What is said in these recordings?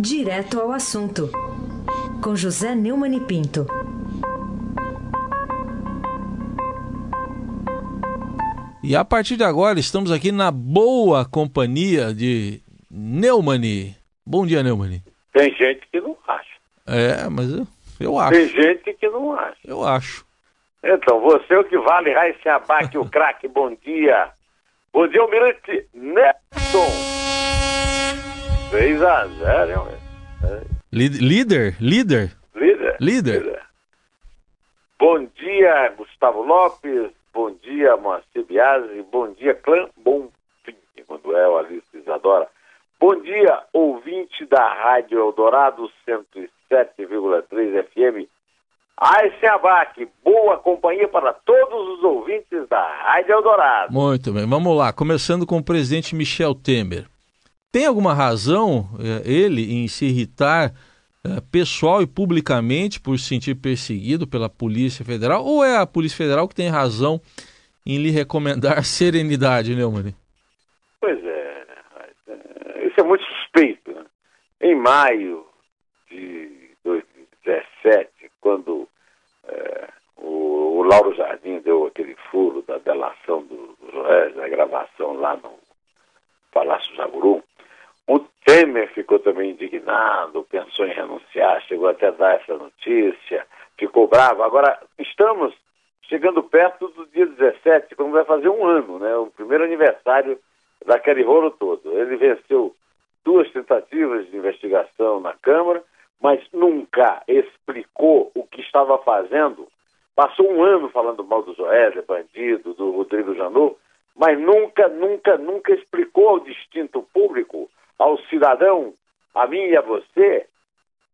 Direto ao assunto, com José Neumann e Pinto. E a partir de agora estamos aqui na boa companhia de Neumani. Bom dia, Neumani. Tem gente que não acha. É, mas eu, eu acho. Tem gente que não acha. Eu acho. Então, você é o que vale, Raíssa Abac, o craque, bom dia. Bom dia, Almirante Nelson. 3 a 0, hein? Líder? Líder? Líder? Líder. Bom dia, Gustavo Lopes. Bom dia, Moacir Biasi. Bom dia, Clã Bonfim, Emanuel Alice Isadora. Bom dia, ouvinte da Rádio Eldorado 107,3 FM. Abac, boa companhia para todos os ouvintes da Rádio Eldorado. Muito bem, vamos lá. Começando com o presidente Michel Temer. Tem alguma razão eh, ele em se irritar eh, pessoal e publicamente por se sentir perseguido pela Polícia Federal? Ou é a Polícia Federal que tem razão em lhe recomendar serenidade, Neumann? Pois é, isso é muito suspeito. Né? Em maio de 2017, quando é, o, o, Lauro Jardim deu aquele furo da delação do, do da gravação lá no Palácio Jaburu, o Temer ficou também indignado, pensou em renunciar, chegou até a dar essa notícia, ficou bravo. Agora, estamos chegando perto do dia 17, quando vai fazer um ano, né? O primeiro aniversário daquele rolo todo. Ele venceu duas tentativas de investigação na Câmara, mas nunca explicou o que estava fazendo. Passou um ano falando mal do Joélia, bandido, do Rodrigo Janot, mas nunca, nunca, nunca explicou ao distinto público ao cidadão, a mim e a você,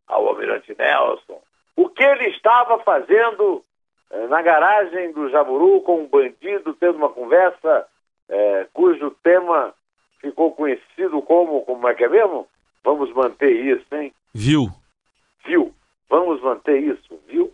ao Almirante Nelson, o que ele estava fazendo eh, na garagem do Jaburu com um bandido, tendo uma conversa eh, cujo tema ficou conhecido como, como é que é mesmo? Vamos manter isso, hein? Viu? Viu? Vamos manter isso, viu?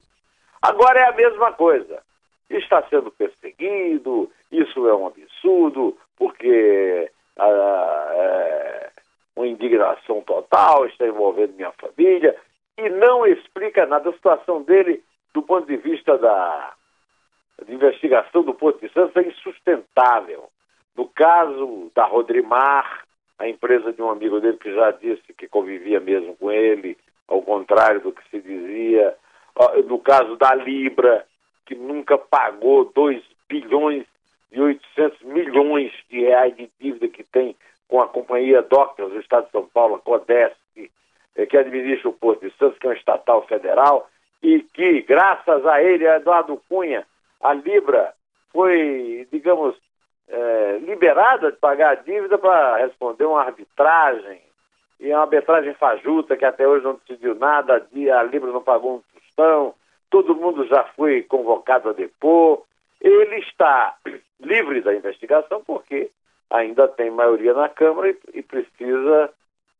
Agora é a mesma coisa. Está sendo perseguido, isso é um absurdo, porque ah, é, uma indignação total, está envolvendo minha família, e não explica nada. A situação dele, do ponto de vista da investigação do Porto de Santos, é insustentável. No caso da Rodrimar, a empresa de um amigo dele que já disse que convivia mesmo com ele, ao contrário do que se dizia. No caso da Libra, que nunca pagou 2 bilhões e 800 milhões de reais de dívida que tem com a companhia Doctors do Estado de São Paulo, a Codesc, eh, que administra o Porto de Santos, que é um estatal federal, e que, graças a ele, a Eduardo Cunha, a Libra foi, digamos, é, liberada de pagar a dívida para responder uma arbitragem, e é uma arbitragem fajuta que até hoje não decidiu nada, a Libra não pagou um tostão, todo mundo já foi convocado a depor. Ele está livre da investigação porque ainda tem maioria na Câmara e, e precisa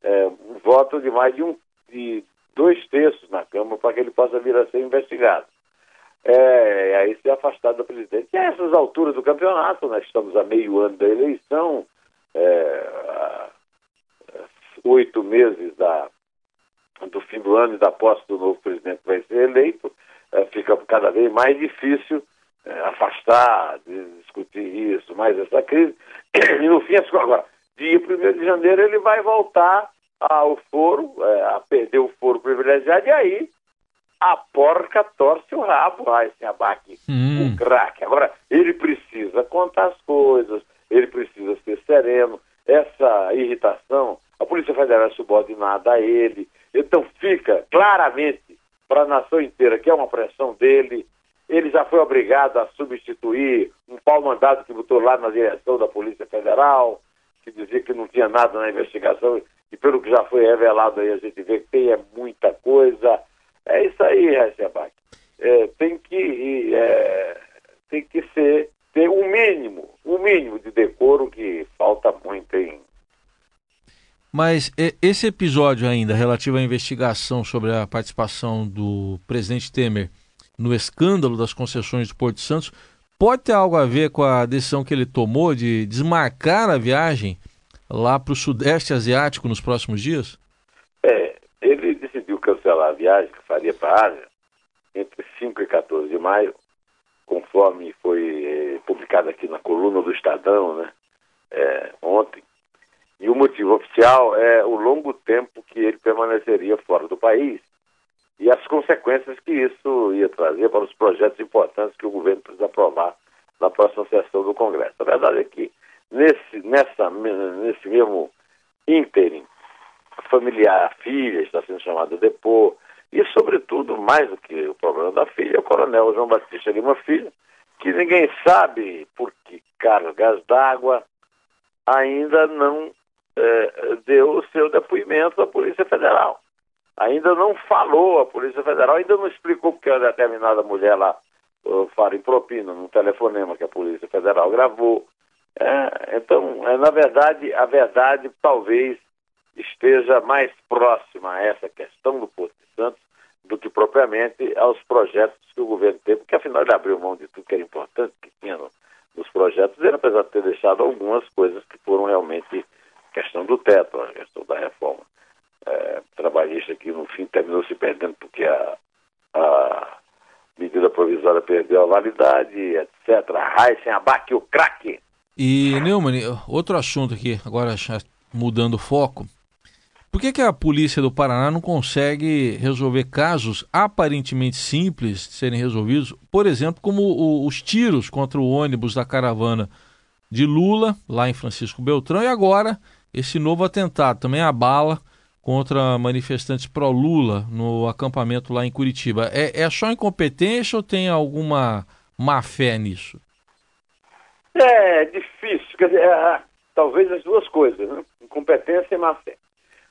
é, um voto de mais de, um, de dois terços na Câmara para que ele possa vir a ser investigado. É, aí se afastar do presidente. E a essas alturas do campeonato, nós estamos a meio ano da eleição, é, oito meses da, do fim do ano e da posse do novo presidente que vai ser eleito, é, fica cada vez mais difícil é, afastar, discutir isso, mais essa crise. E no fim, agora, dia 1 de janeiro, ele vai voltar ao foro, é, a perder o foro privilegiado, e aí a porca torce o rabo, vai se abaque hum. o craque. Agora, ele precisa contar as coisas, ele precisa ser sereno. Essa irritação, a Polícia Federal é subordinada a ele, então fica claramente para a nação inteira que é uma pressão dele, ele já foi obrigado a substituir um pau-mandado que botou lá na direção da Polícia Federal, que dizia que não tinha nada na investigação, e pelo que já foi revelado aí, a gente vê que tem é muita coisa. É isso aí, Rechabac. É, tem que é, tem que ser ter um mínimo, um mínimo de decoro que falta muito em mas esse episódio ainda relativo à investigação sobre a participação do presidente Temer no escândalo das concessões do Porto Santos pode ter algo a ver com a decisão que ele tomou de desmarcar a viagem lá para o Sudeste Asiático nos próximos dias? É, cancelar a viagem que faria para a Ásia entre 5 e 14 de maio, conforme foi eh, publicado aqui na coluna do Estadão, né, é, ontem. E o motivo oficial é o longo tempo que ele permaneceria fora do país e as consequências que isso ia trazer para os projetos importantes que o governo precisa aprovar na próxima sessão do Congresso. A verdade é que nesse, nessa, nesse mesmo ínterim, familiar, a filha está sendo chamada a depor, e sobretudo, mais do que o problema da filha, é o coronel João Batista Lima Filho, que ninguém sabe por que cargas d'água ainda não é, deu o seu depoimento à Polícia Federal. Ainda não falou à Polícia Federal, ainda não explicou porque uma determinada mulher lá fala em propina num telefonema que a Polícia Federal gravou. É, então, é, na verdade, a verdade talvez esteja mais próxima a essa questão do Porto de Santos do que propriamente aos projetos que o governo teve, porque afinal ele abriu mão de tudo que era importante que tinha no, nos projetos dele, apesar de ter deixado algumas coisas que foram realmente questão do teto, a questão da reforma é, trabalhista que no fim terminou se perdendo porque a, a medida provisória perdeu a validade, etc. A Heisen, abaque o craque. E, Neumann, outro assunto aqui, agora mudando o foco. Por que, que a polícia do Paraná não consegue resolver casos aparentemente simples de serem resolvidos, por exemplo, como o, os tiros contra o ônibus da caravana de Lula, lá em Francisco Beltrão, e agora esse novo atentado, também a bala contra manifestantes pró-Lula no acampamento lá em Curitiba. É, é só incompetência ou tem alguma má fé nisso? É difícil, quer dizer, é, talvez as duas coisas, né? incompetência e má fé.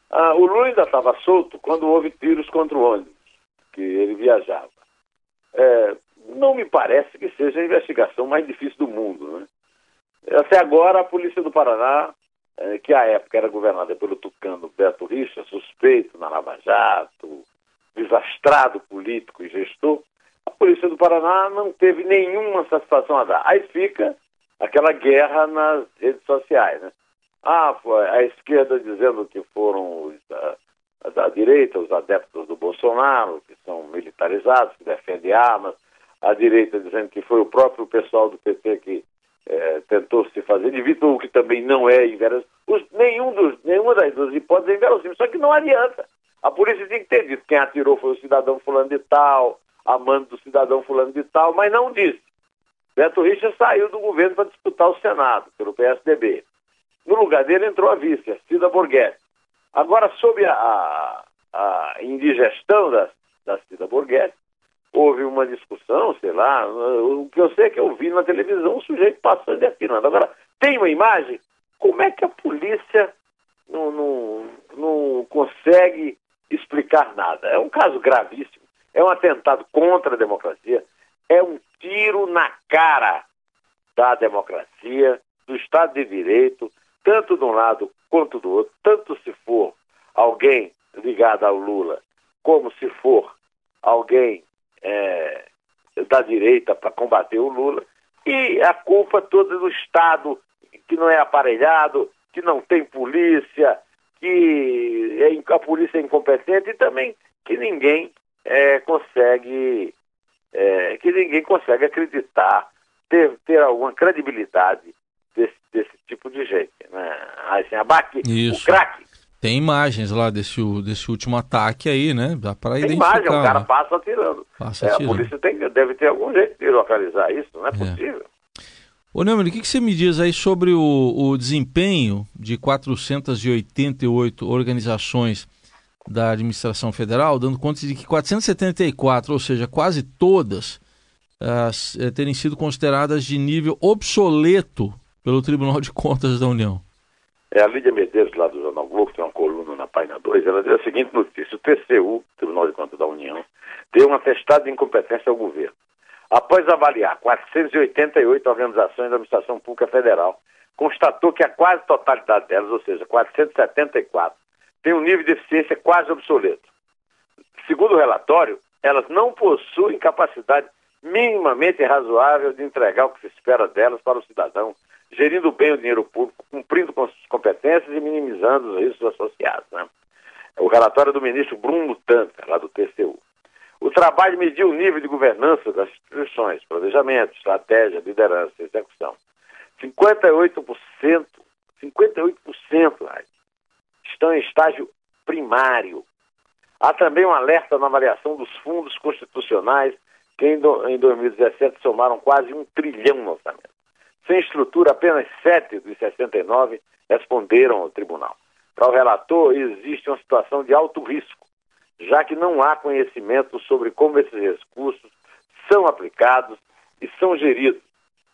Ah, o Lula ainda estava solto quando houve tiros contra o ônibus que ele viajava. É, não me parece que seja a investigação mais difícil do mundo. Né? Até agora, a Polícia do Paraná, é, que à época era governada pelo tucano Beto Richa, suspeito na Lava Jato, desastrado político e gestor, a Polícia do Paraná não teve nenhuma satisfação a dar. Aí fica aquela guerra nas redes sociais. Né? Ah, a esquerda dizendo que foram os da, da, direita, os adeptos do Bolsonaro, que são militarizados, que defendem armas. A direita dizendo que foi o próprio pessoal do PT que é, tentou se fazer de o que também não é inverossímil. Nenhum dos, nenhuma das duas hipóteses é inverossímil, só que não adianta. A polícia tinha que ter dito quem atirou foi o cidadão fulano de tal, amando do cidadão fulano de tal, mas não disse. Beto Richa saiu do governo para disputar o Senado, pelo PSDB. No lugar dele entrou a vice, a Cida Borghetti. Agora, sob a, a, a indigestão da, da Cida Borghetti, houve uma discussão, sei lá, o que eu sei é que eu vi na televisão um sujeito passando e atirando. Agora, tem uma imagem? Como é que a polícia não, não, não consegue explicar nada? É um caso gravíssimo, é um atentado contra a democracia, é um tiro na cara da democracia, do Estado de Direito, tanto de um lado quanto do outro, tanto se for alguém ligado ao Lula, como se for alguém é, da direita para combater o Lula, e a culpa toda do Estado que não é aparelhado, que não tem polícia, que é, a polícia é incompetente e também que ninguém é, consegue é, que ninguém consegue acreditar, ter, ter alguma credibilidade desse, desse tipo de gente. Né? Assim, abaque, Isso. o craque. Tem imagens lá desse, desse último ataque aí, né? Dá para identificar. Tem imagem, o cara né? passa atirando. Passa é, atirando. A polícia tem, deve ter algum jeito de localizar isso, não é, é. possível. Ô Neumann, o que, que você me diz aí sobre o, o desempenho de 488 organizações da administração federal, dando conta de que 474, ou seja, quase todas, uh, terem sido consideradas de nível obsoleto pelo Tribunal de Contas da União. É a Lídia Medeiros, lá do Jornal Globo, tem uma coluna na página 2, ela diz a seguinte notícia: o TCU, Tribunal de Contas da União, deu um atestado de incompetência ao governo. Após avaliar 488 organizações da administração pública federal, constatou que a quase totalidade delas, ou seja, 474, tem um nível de eficiência quase obsoleto. Segundo o relatório, elas não possuem capacidade minimamente razoável de entregar o que se espera delas para o cidadão, gerindo bem o dinheiro público, com suas competências e minimizando os riscos associados. Né? O relatório do ministro Bruno Tanca, lá do TCU. O trabalho mediu o nível de governança das instituições, planejamento, estratégia, liderança, execução. 58%, 58% estão em estágio primário. Há também um alerta na avaliação dos fundos constitucionais, que em 2017 somaram quase um trilhão no orçamento. Sem estrutura, apenas 7 dos 69 responderam ao tribunal. Para o relator, existe uma situação de alto risco, já que não há conhecimento sobre como esses recursos são aplicados e são geridos.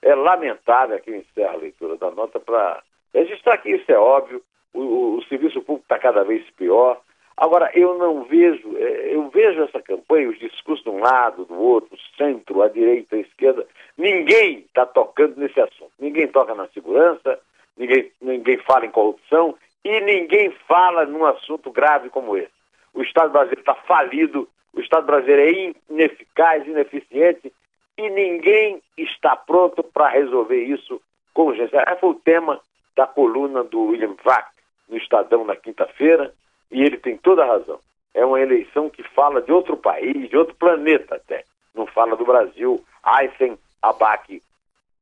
É lamentável, aqui eu encerro a leitura da nota, para registrar que isso é óbvio, o, o serviço público está cada vez pior. Agora, eu não vejo, é, eu vejo essa campanha, os discursos de um lado, do outro, centro, a direita, a esquerda, ninguém está tocando nesse assunto. Ninguém toca na segurança, ninguém, ninguém fala em corrupção e ninguém fala num assunto grave como esse. O Estado brasileiro está falido, o Estado brasileiro é ineficaz, ineficiente e ninguém está pronto para resolver isso com urgência. Esse foi o tema da coluna do William Vac no Estadão na quinta-feira e ele tem toda a razão. É uma eleição que fala de outro país, de outro planeta até. Não fala do Brasil. Aysen Abac,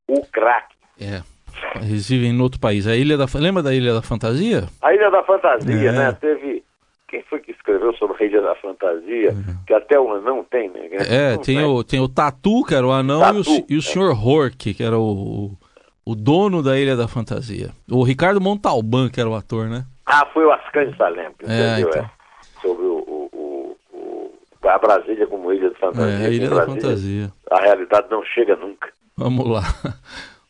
o craque. É. Reside em outro país. A Ilha da Lembra da Ilha da Fantasia? A Ilha da Fantasia, é. né? Teve. Quem foi que escreveu sobre a Ilha da Fantasia? É. Que até o anão tem, né? É, tem, tem, O, tem o Tatu, que era o anão, Tatu, e o, e o é. Sr. Hork, que era o, o dono da Ilha da Fantasia. O Ricardo Montalban, que era o ator, né? Ah, foi o Ascan Salem, é, entendeu? Então. É. Sobre o, o, o, a Brasília como Ilha da Fantasia. É, a Ilha da Fantasia. A realidade não chega nunca. Vamos lá.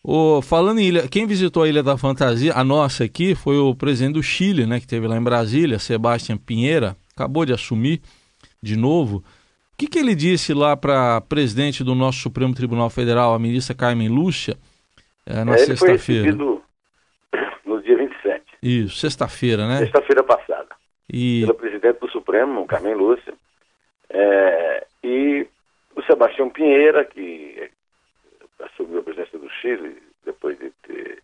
O, falando em ilha, quem visitou a Ilha da Fantasia, a nossa aqui, foi o presidente do Chile, né, que teve lá em Brasília, Sebastião Pinheira, acabou de assumir de novo. O que, que ele disse lá para presidente do nosso Supremo Tribunal Federal, a ministra Carmen Lúcia, é, na é, sexta-feira? no dia 27. Isso, sexta-feira, né? Sexta-feira passada. E... Pelo presidente do Supremo, Carmen Lúcia, é, e o Sebastião Pinheira, que assumiu a presidência do Chile depois de ter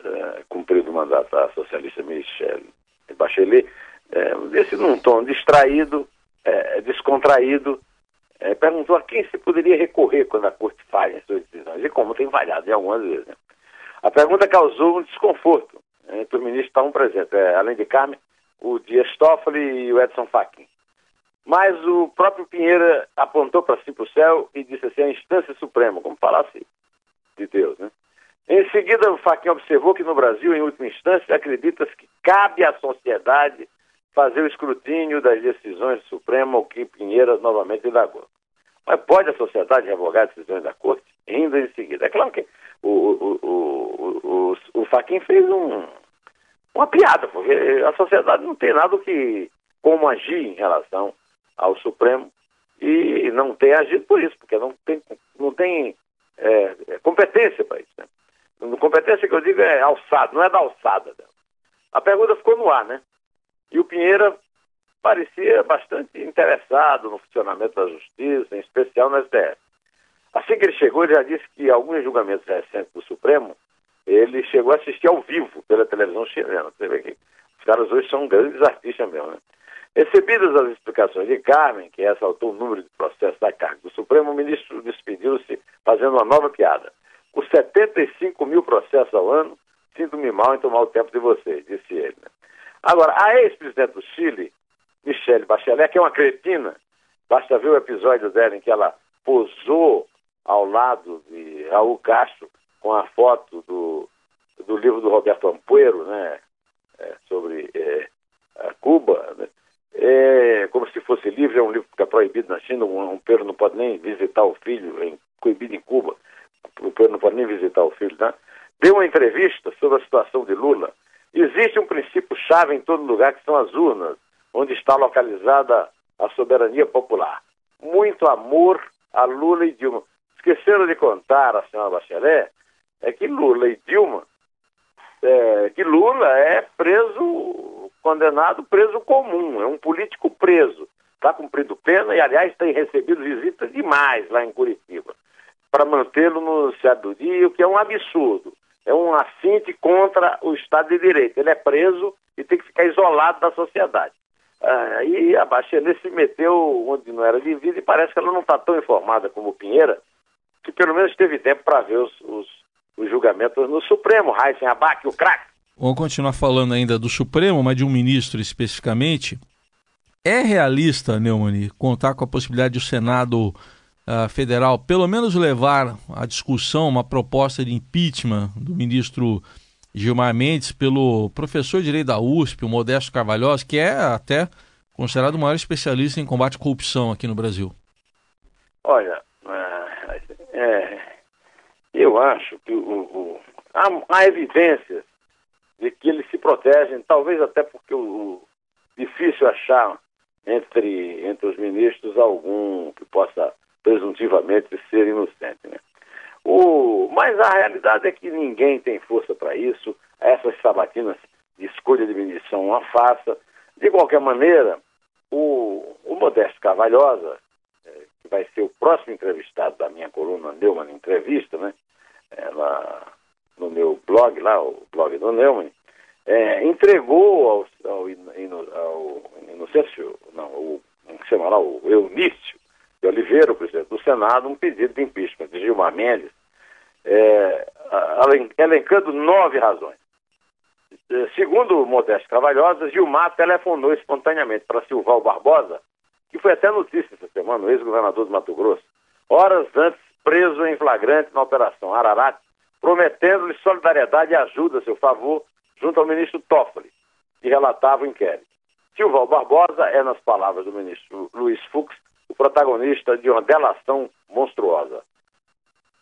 uh, cumprido o mandato da socialista Michelle Bachelet, uh, esse num tom distraído, uh, descontraído, perguntou a quem se poderia recorrer quando a corte falha em suas decisões, e como tem falhado em algumas vezes. Né? A pergunta causou um desconforto entre os ministros que estavam presentes, além de Carmen, o Dias Toffoli e o Edson Fachin. Mas o próprio Pinheira apontou para si para o céu e disse assim, a instância suprema, como falasse de Deus, né? Em seguida, o Fachin observou que no Brasil, em última instância, acredita-se que cabe à sociedade fazer o escrutínio das decisões do Supremo, o que Pinheira novamente indagou. Mas pode a sociedade revogar decisões da Corte? Ainda em seguida. É claro que o, o, o, o, o Fachin fez um, uma piada, porque a sociedade não tem nada que como agir em relação ao Supremo e não tem agido por isso, porque não tem, não tem é, é competência para isso. Né? Competência que eu digo é alçada, não é da alçada. Né? A pergunta ficou no ar, né? E o Pinheira parecia bastante interessado no funcionamento da justiça, em especial no STF. Assim que ele chegou, ele já disse que alguns julgamentos recentes do Supremo, ele chegou a assistir ao vivo pela televisão chilena. Você vê que os caras hoje são grandes artistas mesmo, né? Recebidas as explicações de Carmen, que ressaltou o número de processos da carga do Supremo, o ministro despediu-se fazendo uma nova piada. Com 75 mil processos ao ano, sinto-me mal em tomar o tempo de vocês, disse ele. Agora, a ex-presidente do Chile, Michelle Bachelet, que é uma cretina, basta ver o episódio dela em que ela posou ao lado de Raul Castro com a foto do, do livro do Roberto Ampuero, né, é, sobre é, Cuba, né? É como se fosse livre, é um livro que fica proibido na China, um, um não pode nem visitar o filho, em, proibido em Cuba, o Pedro não pode nem visitar o filho, né? Deu uma entrevista sobre a situação de Lula. Existe um princípio-chave em todo lugar, que são as urnas, onde está localizada a soberania popular. Muito amor a Lula e Dilma. Esqueceram de contar a senhora Bachelet é que Lula e Dilma, é, que Lula é preso condenado preso comum, é um político preso. Está cumprindo pena e, aliás, tem recebido visitas demais lá em Curitiba para mantê-lo no Rio, que é um absurdo. É um assinte contra o Estado de Direito. Ele é preso e tem que ficar isolado da sociedade. Aí a Bachelet se meteu onde não era devido e parece que ela não está tão informada como o Pinheira, que pelo menos teve tempo para ver os, os, os, julgamentos no Supremo, Raíssen Abac, o craque. Vamos continuar falando ainda do Supremo, mas de um ministro especificamente. É realista, Neumani, contar com a possibilidade de o Senado uh, Federal pelo menos levar à discussão uma proposta de impeachment do ministro Gilmar Mendes pelo professor de direito da USP, o Modesto Carvalhosa, que é até considerado o maior especialista em combate à corrupção aqui no Brasil? Olha, é, é eu acho que o, o, há, há, evidências de que eles se protegem, talvez até porque o, difícil achar entre, entre os ministros algum que possa presuntivamente ser inocente. Né? O, mas a realidade é que ninguém tem força para isso, essas sabatinas de escolha de ministro uma farsa. De qualquer maneira, o, o Modesto Carvalhosa, é, que vai ser o próximo entrevistado da minha coluna Neumann Entrevista, né? Ela, no meu blog lá, o blog do Neumann, é, entregou ao, ao, ao, Inocêncio, não, o, se chama lá, o Eunício de Oliveira, o presidente do Senado, um pedido de impeachment de Gilmar Mendes, é, elencando nove razões. É, segundo Modesto Cavalhosa, Gilmar telefonou espontaneamente para Silval Barbosa, que foi até notícia essa semana, o ex-governador de Mato Grosso, horas antes preso em flagrante na Operação Ararat, prometendo-lhe solidariedade e ajuda a seu favor junto ao ministro Toffoli, que relatava o inquérito. Silval Barbosa é, nas palavras do ministro Luiz Fux, o protagonista de uma delação monstruosa.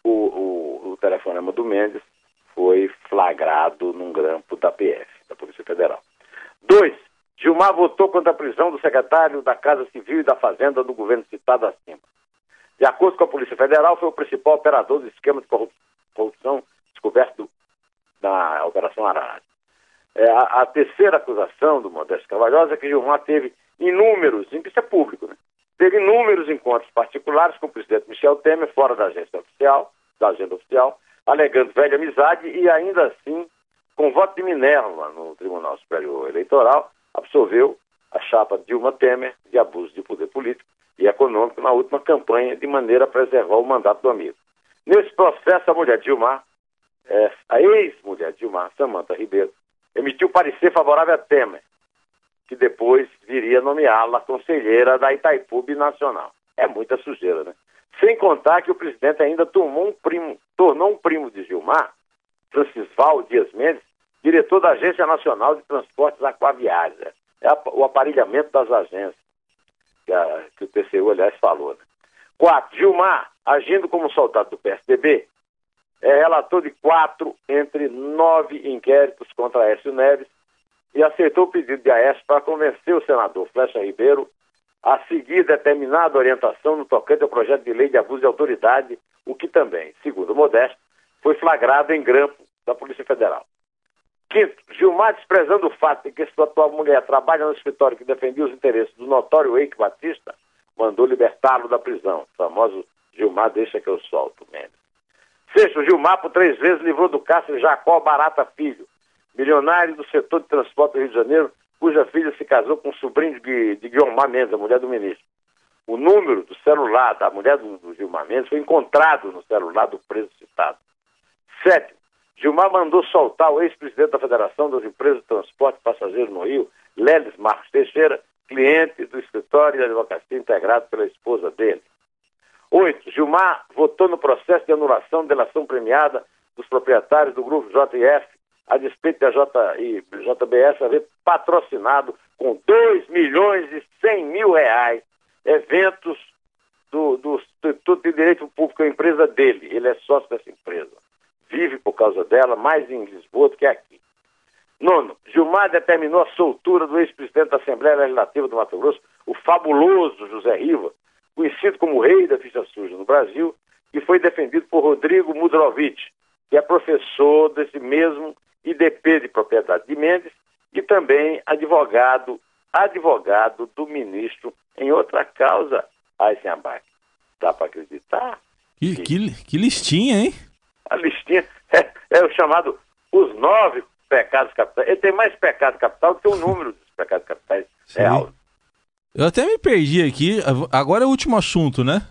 O, o, o telefonema do Mendes foi flagrado num grampo da PF, da Polícia Federal. Dois, Gilmar votou contra a prisão do secretário da Casa Civil e da Fazenda do governo citado acima. De acordo com a Polícia Federal, foi o principal operador do esquema de corrupção descoberto na Operação Arara. É, a, a, terceira acusação do Modesto Cavalhosa é que Gilmar teve inúmeros, isso é público, né? teve inúmeros encontros particulares com o presidente Michel Temer, fora da agência oficial, da agenda oficial, alegando velha amizade e ainda assim, com voto de Minerva no Tribunal Superior Eleitoral, absolveu a chapa Dilma Temer de abuso de poder político e econômico na última campanha, de maneira a preservar o mandato do amigo. Nesse processo, a mulher Dilma, é, a ex-mulher Dilma, Samanta Ribeiro, emitiu parecer favorável a Temer, que depois viria nomeá-la conselheira da Itaipu Nacional. É muita sujeira, né? Sem contar que o presidente ainda tomou um primo, tornou um primo de Gilmar, Francisval Dias Mendes, diretor da Agência Nacional de Transportes Aquaviários. É o aparelhamento das agências, que, a, que o TCU, aliás, falou. Né? Quatro, Gilmar, agindo como soldado do PSDB, é relator de quatro entre nove inquéritos contra Aécio Neves e aceitou o pedido de Aécio para convencer o senador Flecha Ribeiro a seguir determinada orientação no tocante ao projeto de lei de abuso de autoridade, o que também, segundo Modesto, foi flagrado em grampo da Polícia Federal. Quinto, Gilmar, desprezando o fato de que sua atual mulher trabalha no escritório que defendia os interesses do notório Eike Batista, mandou libertá-lo da prisão. O famoso Gilmar deixa que eu solto, Mendes. Sexto, Gilmar, por três vezes, livrou do cárcere Jacó Barata Filho, milionário do setor de transporte do Rio de Janeiro, cuja filha se casou com o sobrinho de, de Mendes, a mulher do ministro. O número do celular da mulher do, do Gilmar Mendes foi encontrado no celular do preso citado. Sétimo, Gilmar mandou soltar o ex-presidente da Federação das Empresas de Transporte Passageiro no Rio, Leles Marcos Teixeira, cliente do escritório de advocacia integrado pela esposa dele. Oito, Gilmar votou no processo de anulação de delação premiada dos proprietários do grupo JF, a despeito da J, JBS haver patrocinado com 2 milhões e 100 mil reais eventos do, do Instituto de Direito Público, a empresa dele. Ele é sócio dessa empresa. Vive por causa dela, mais em Lisboa do que aqui. Nono, Gilmar determinou a soltura do ex-presidente da Assembleia Legislativa do Mato Grosso, o fabuloso José Riva, conhecido como o rei da ficha suja no Brasil, que foi defendido por Rodrigo Mudrovich, que é professor desse mesmo IDP de propriedade de Mendes e também advogado, advogado do ministro em outra causa, Eisenbach. Dá para acreditar? Que, que, que, listinha, hein? A listinha é, é, o chamado os nove pecados capitais. Ele tem mais pecado capital do que o número dos pecados capitais real. Eu até me perdi aqui. Agora é o último assunto, né?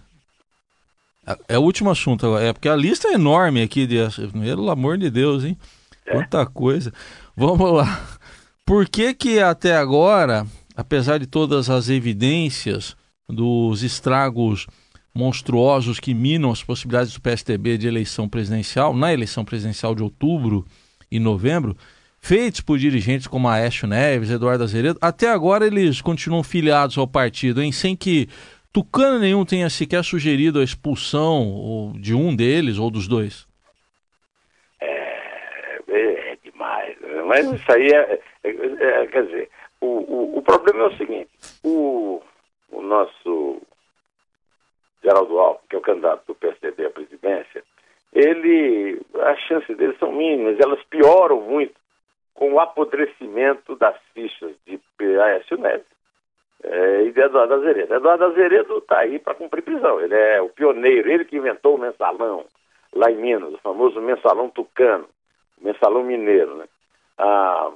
É o último assunto agora. É porque a lista é enorme aqui. De... Pelo amor de Deus, hein? É. Quanta coisa. Vamos lá. Por que que até agora, apesar de todas as evidências dos estragos monstruosos que minam as possibilidades do PSDB de eleição presidencial, na eleição presidencial de outubro e novembro, feitos por dirigentes como Aécio Neves, Eduardo Azeredo, até agora eles continuam filiados ao partido, hein? sem que tucano nenhum tenha sequer sugerido a expulsão de um deles ou dos dois. É, é, é demais, né? mas isso aí é, é, é quer dizer, o, o, o, problema é o seguinte, o, o nosso Geraldo Alves, que é o candidato do PSDB à presidência, ele, as chances dele são mínimas, elas pioram muito com o apodrecimento das fichas de Aécio Neves é, e de Eduardo Azeredo. Eduardo Azeredo está aí para cumprir prisão. Ele é o pioneiro, ele que inventou o mensalão lá em Minas, o famoso mensalão tucano, mensalão mineiro, né? Ah,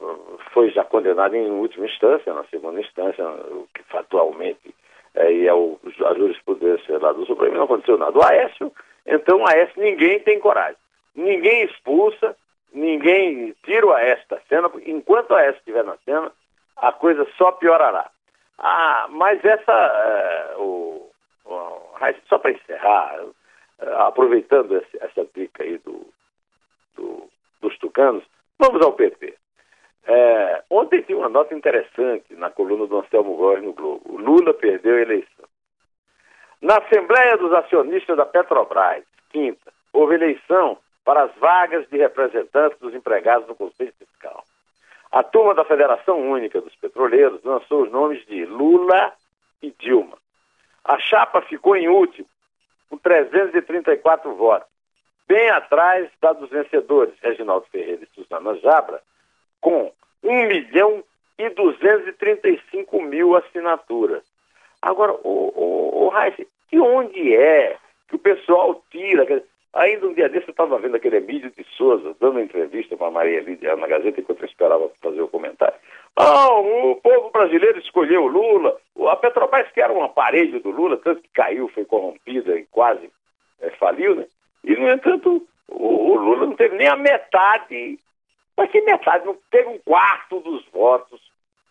foi já condenado em última instância, na segunda instância, o que atualmente é, é o, a jurisprudência lá do Supremo, não aconteceu nada. O Aécio, então o Aécio ninguém tem coragem. Ninguém expulsa, ninguém tira o Aécio da cena, porque enquanto o Aécio estiver na cena, a coisa só piorará. Ah, mas essa, é, o, o, só para encerrar, é, aproveitando esse, essa dica aí do, do, dos tucanos, vamos ao PT. É, ontem tinha uma nota interessante na coluna do Anselmo Góes no Globo. O Lula perdeu a eleição. Na Assembleia dos Acionistas da Petrobras, quinta, houve eleição para as vagas de representantes dos empregados no Conselho Fiscal. A turma da Federação Única dos Petroleiros lançou os nomes de Lula e Dilma. A chapa ficou em último, com 334 votos, bem atrás da dos vencedores, Reginaldo Ferreira e Suzana Jabra, com 1 milhão e 235 mil assinaturas. Agora, o, o, o Raíssa, de onde é que o pessoal tira? Ainda um dia desse eu estava vendo aquele Emílio de Souza dando entrevista com a Maria Lídia na Gazeta enquanto eu esperava fazer o comentário. Ah, o povo brasileiro escolheu o Lula. A Petrobras, que era um aparelho do Lula, tanto que caiu, foi corrompida e quase é, faliu, né? E, no entanto, o, o, Lula não teve nem a metade, mas que metade? Não teve um quarto dos votos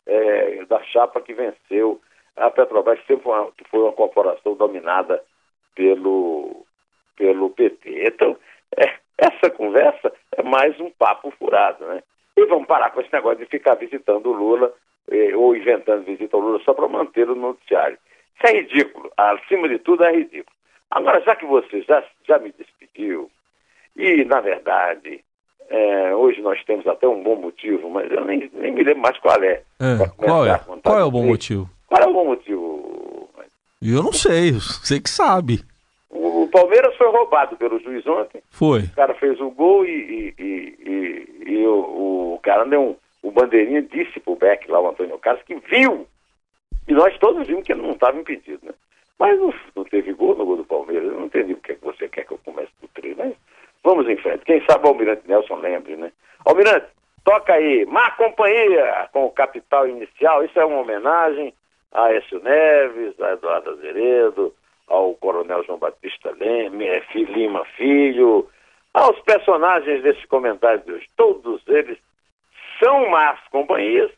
é, da chapa que venceu a Petrobras, sempre foi uma, foi uma corporação dominada pelo pelo PT. Então, é, essa conversa é mais um papo furado, né? E vamos parar com esse negócio de ficar visitando o Lula eh, ou inventando visita ao Lula só para manter o noticiário. Isso é ridículo. Acima de tudo, é ridículo. Agora, já que você já, já me despediu, e, na verdade, é, hoje nós temos até um bom motivo, mas eu nem, nem me lembro mais qual é. é qual é? Qual é o bom motivo? Eu não sei, você que sabe. O Palmeiras foi roubado pelo juiz ontem. Foi. O cara fez o gol e, e, e, e o, o, cara deu um. O bandeirinha disse pro Beck lá, o Antônio Carlos, que viu. E nós todos vimos que ele não estava impedido, né? Mas não, não, teve gol no gol do Palmeiras. Eu não entendi porque que você quer que eu comece do treino, mas vamos em frente. Quem sabe o Almirante Nelson lembre, né? Almirante, toca aí. Má companhia com o capital inicial. Isso é uma homenagem a Écio Neves, a Eduardo Azeredo, ao Coronel João Batista Leme, Lima Filho, aos personagens desse comentário de hoje. Todos eles são más companhias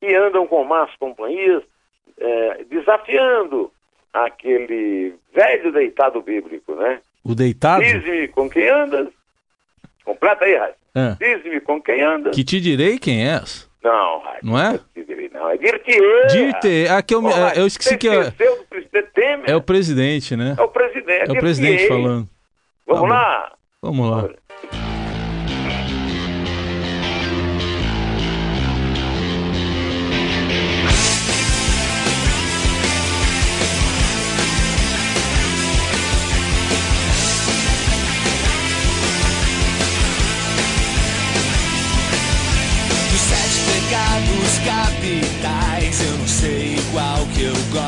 e andam com más companhias, é, desafiando aquele velho deitado bíblico, né? O deitado? Diz-me com quem andas. Completa aí, Raio. É. Diz-me com quem andas. Que te direi quem és. Não. Não é? Não, é Dirtier. Dirtier. Aqui eu, oh, eu esqueci que é... do presidente Temer. É o presidente, né? É o presidente. É o presidente falando. Vamos tá lá? Vamos lá.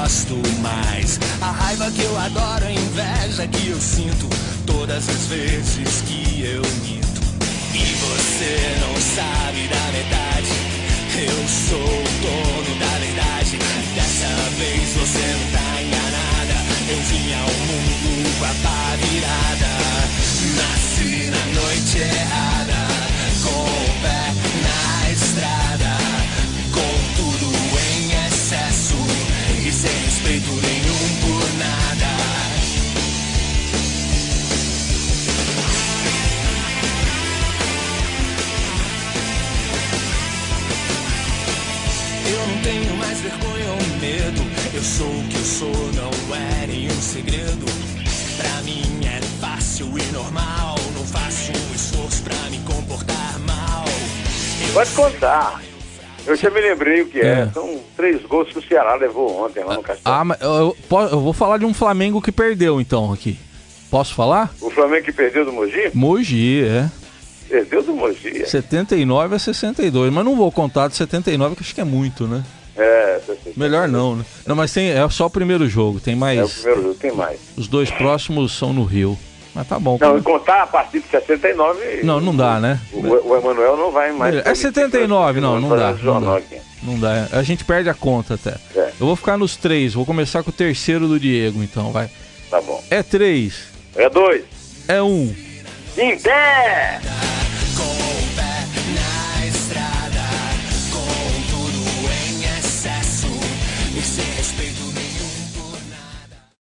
gosto mais. A raiva que eu adoro, a inveja que eu sinto todas as vezes que eu minto. E você não sabe da verdade. Eu sou o dono da verdade. Dessa vez você não tá enganada. Eu vim ao mundo com a paz. Sou o que eu sou, não é nenhum segredo. Pra mim é fácil e normal. Não faço um esforço pra me comportar mal. Eu Pode contar. Eu já me lembrei o que é. É. São três gols que o Ceará levou ontem lá no Castelo. Ah, mas eu, eu eu vou falar de um Flamengo que perdeu então aqui. Posso falar? O Flamengo que perdeu do Mogi? Mogi, é. Perdeu do Mogi. 79 a 62. Mas não vou contar de 79, que acho que é muito, né? É. Melhor não, né? Não, mas tem, é só o primeiro jogo. Tem mais. É o primeiro jogo, tem mais. Os dois próximos são no Rio. Mas tá bom. Não, e contar a partir de 79. Não, não dá, né? O, o Emanuel não vai mais. É 79, não, não dá, não dá. Não dá. A gente perde a conta até. É. Eu vou ficar nos três. Vou começar com o terceiro do Diego, então, vai. Tá bom. É três. É dois. É um. Em pé!